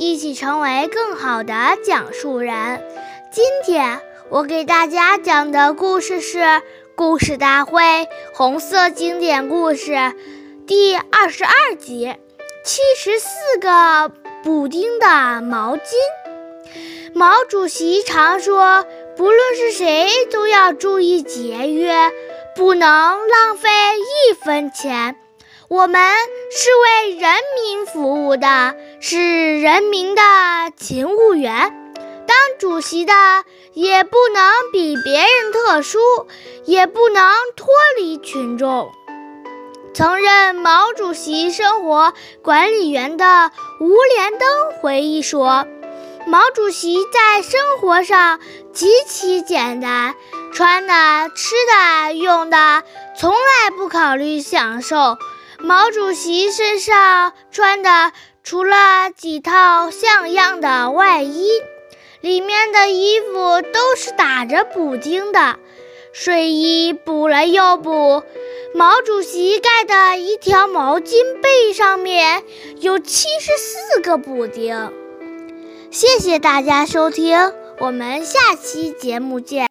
一起成为更好的讲述人。今天我给大家讲的故事是《故事大会红色经典故事》第二十二集：七十四个补丁的毛巾。毛主席常说，不论是谁，都要注意节约，不能浪费一分钱。我们是为人民服务的，是人民的勤务员。当主席的也不能比别人特殊，也不能脱离群众。曾任毛主席生活管理员的吴连登回忆说：“毛主席在生活上极其简单，穿的、吃的、用的，从来不考虑享受。”毛主席身上穿的除了几套像样的外衣，里面的衣服都是打着补丁的，睡衣补了又补。毛主席盖的一条毛巾被上面有七十四个补丁。谢谢大家收听，我们下期节目见。